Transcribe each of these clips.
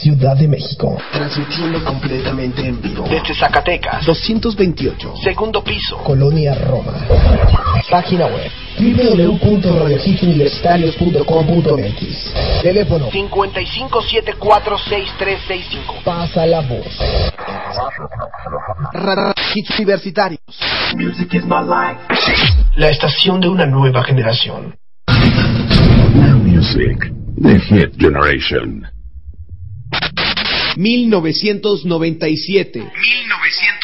Ciudad de México. Transmitiendo completamente en vivo. Desde Zacatecas. 228. Segundo piso. Colonia Roma. Página web www.radiohitsuniversitarios.com.mx Teléfono 55746365. Pasa la voz. Hits Universitarios. Music is my life. La estación de una nueva generación. Now music, the hit generation. 1997. 1997.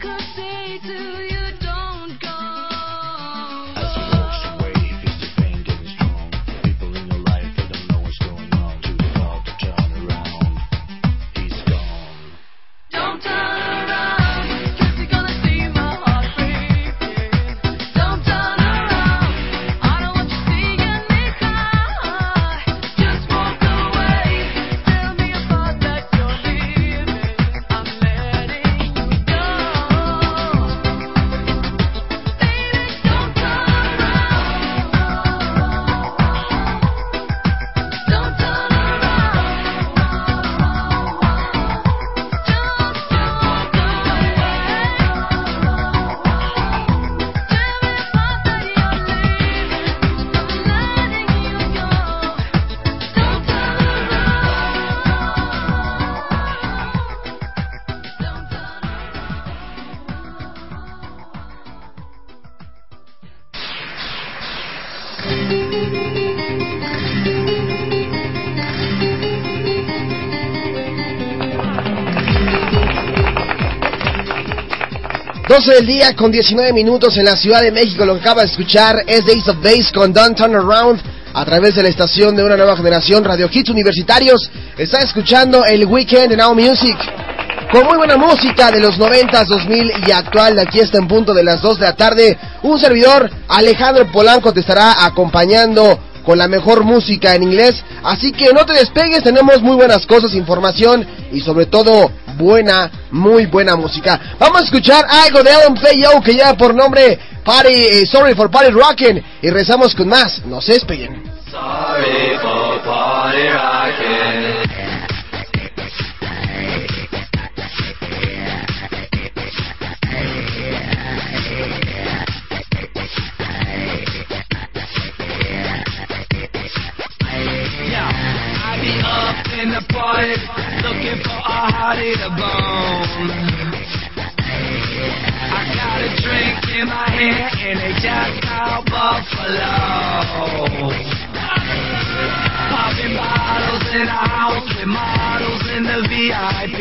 could say to 12 del día con 19 minutos en la Ciudad de México. Lo que acaba de escuchar es Days of Bass con Don't Turn Around a través de la estación de una nueva generación Radio Hits Universitarios. Está escuchando el Weekend Now Music. Con muy buena música de los 90, 2000 y actual. Aquí está en punto de las 2 de la tarde. Un servidor, Alejandro Polanco, te estará acompañando con la mejor música en inglés. Así que no te despegues, tenemos muy buenas cosas, información y sobre todo buena, muy buena música. Vamos a escuchar algo de Alan Playo que lleva por nombre Party, eh, Sorry for Party Rockin' y rezamos con más. No se despeguen. Sorry for party rockin'. In the party, looking for a hottie to bone. I got a drink in my hand and they just called Buffalo. Popping bottles in a house with models in the VIP.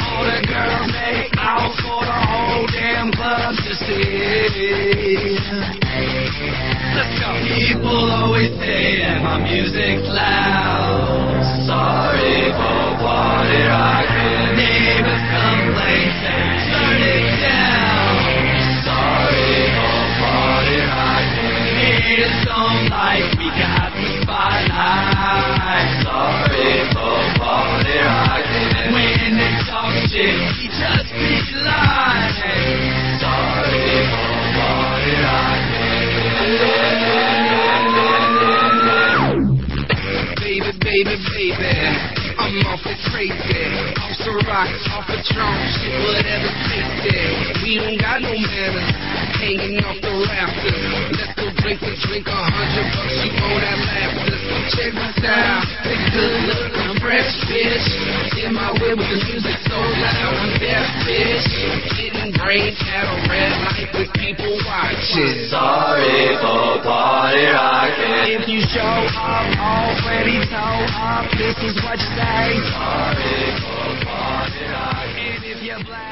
All the girls make out for the whole damn club to see. People always say that my music's loud. Sorry for party rocking. Neighbors Baby, baby, I'm off the crazy. Off the rocks, off the drum, shit, whatever tasty. We don't got no manners, hanging off the rafters. Let's go drink a drink, a hundred bucks, you owe that laughter. Let's go check my style, take a good look, I'm fresh fish. In my way with the music so loud, I'm deaf fish. Getting brain at a red light with people watching. Sorry for party rocking. If you show up already toe up, this is what you say. Sorry for party rocking. And if you're blacked out, which is